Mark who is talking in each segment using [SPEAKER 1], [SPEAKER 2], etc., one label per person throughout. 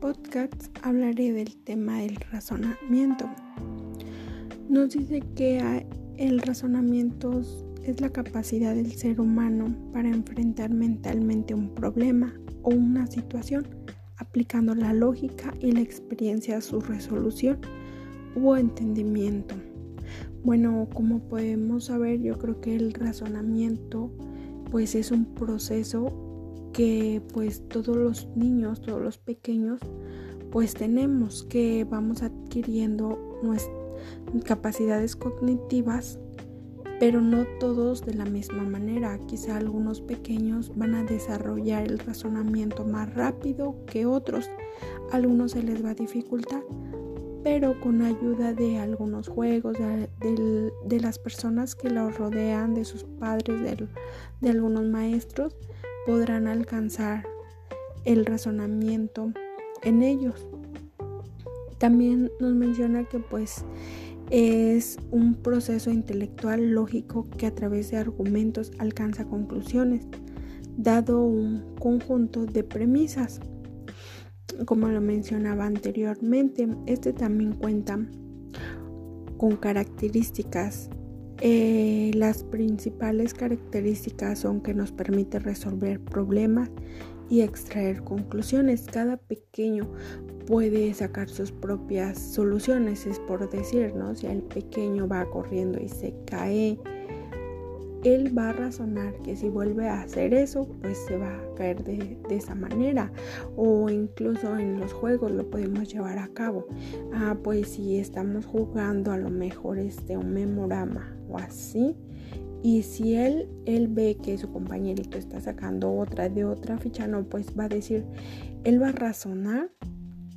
[SPEAKER 1] podcast hablaré del tema del razonamiento. Nos dice que el razonamiento es la capacidad del ser humano para enfrentar mentalmente un problema o una situación aplicando la lógica y la experiencia a su resolución o entendimiento. Bueno, como podemos saber, yo creo que el razonamiento pues es un proceso que pues todos los niños, todos los pequeños pues tenemos que vamos adquiriendo nuestras capacidades cognitivas pero no todos de la misma manera. Quizá algunos pequeños van a desarrollar el razonamiento más rápido que otros. A algunos se les va a dificultar, pero con ayuda de algunos juegos, de, las personas que los rodean, de sus padres, de algunos maestros, podrán alcanzar el razonamiento en ellos. También nos menciona que pues es un proceso intelectual lógico que a través de argumentos alcanza conclusiones, dado un conjunto de premisas. Como lo mencionaba anteriormente, este también cuenta con características. Eh, las principales características son que nos permite resolver problemas y extraer conclusiones. Cada pequeño puede sacar sus propias soluciones, es por decir, ¿no? Si el pequeño va corriendo y se cae, él va a razonar que si vuelve a hacer eso, pues se va a caer de, esa manera. O incluso en los juegos lo podemos llevar a cabo. Ah, pues si estamos jugando a lo mejor este un memorama o así. Y si él, él ve que su compañerito está sacando otra de otra ficha, no, pues va a decir, él va a razonar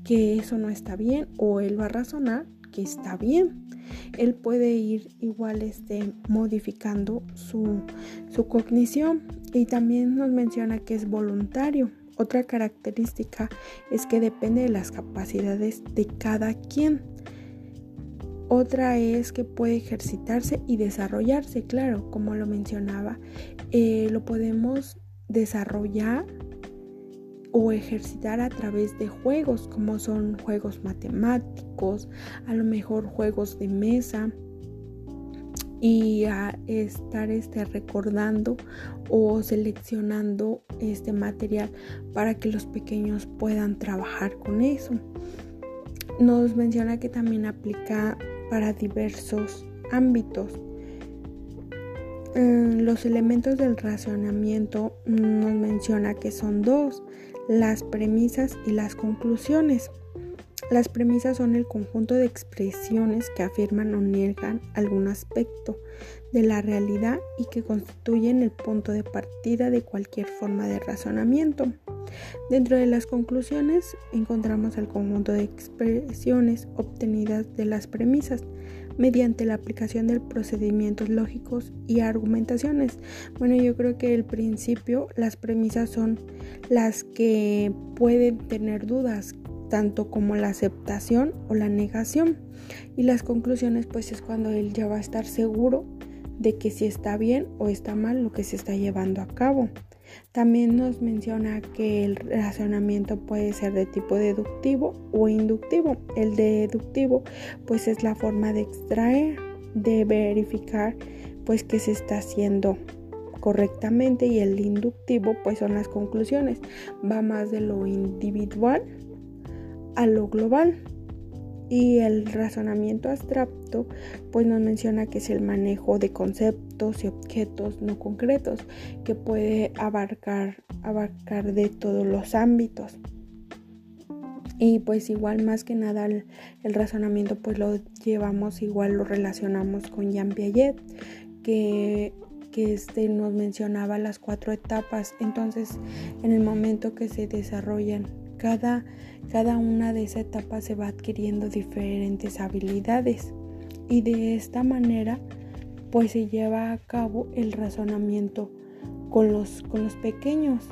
[SPEAKER 1] que eso no está bien o él va a razonar que está bien. Él puede ir igual este, modificando su, su cognición y también nos menciona que es voluntario. Otra característica es que depende de las capacidades de cada quien. Otra es que puede ejercitarse y desarrollarse, claro, como lo mencionaba, eh, lo podemos desarrollar o ejercitar a través de juegos como son juegos matemáticos, a lo mejor juegos de mesa y a estar este, recordando o seleccionando este material para que los pequeños puedan trabajar con eso. Nos menciona que también aplica para diversos ámbitos. Mm, los elementos del racionamiento nos menciona que son dos, las premisas y las conclusiones. Las premisas son el conjunto de expresiones que afirman o niegan algún aspecto de la realidad y que constituyen el punto de partida de cualquier forma de razonamiento. Dentro de las conclusiones encontramos el conjunto de expresiones obtenidas de las premisas, mediante la aplicación de procedimientos lógicos y argumentaciones. Bueno, yo creo que el principio, las premisas son las que pueden tener dudas, tanto como la aceptación o la negación. Y las conclusiones, pues es cuando él ya va a estar seguro de que si está bien o está mal lo que se está llevando a cabo. También nos menciona que el razonamiento puede ser de tipo deductivo o inductivo. El deductivo pues es la forma de extraer, de verificar pues que se está haciendo correctamente y el inductivo pues son las conclusiones. Va más de lo individual a lo global. Y el razonamiento abstracto pues nos menciona que es el manejo de conceptos y objetos no concretos que puede abarcar, abarcar de todos los ámbitos. Y pues igual más que nada el, razonamiento pues lo llevamos igual lo relacionamos con Jean Piaget que que este nos mencionaba las cuatro etapas. Entonces, en el momento que se desarrollan cada, cada una de esas etapas se va adquiriendo diferentes habilidades y de esta manera pues se lleva a cabo el razonamiento con los, con los pequeños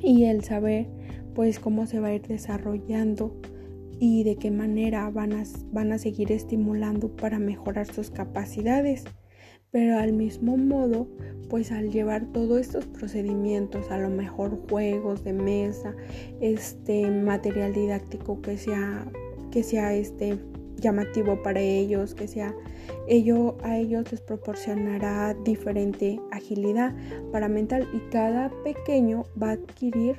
[SPEAKER 1] y el saber pues cómo se va a ir desarrollando y de qué manera van a, van a seguir estimulando para mejorar sus capacidades. Pero al mismo modo, pues al llevar todos estos procedimientos, a lo mejor juegos de mesa, este material didáctico que sea que sea este llamativo para ellos, que sea ello a ellos les proporcionará diferente agilidad para mental y cada pequeño va a adquirir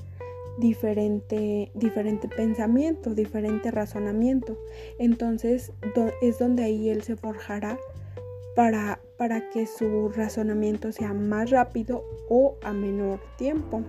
[SPEAKER 1] diferente, diferente pensamiento, diferente razonamiento. Entonces es donde ahí él se forjará para, que su razonamiento sea más rápido o a menor tiempo.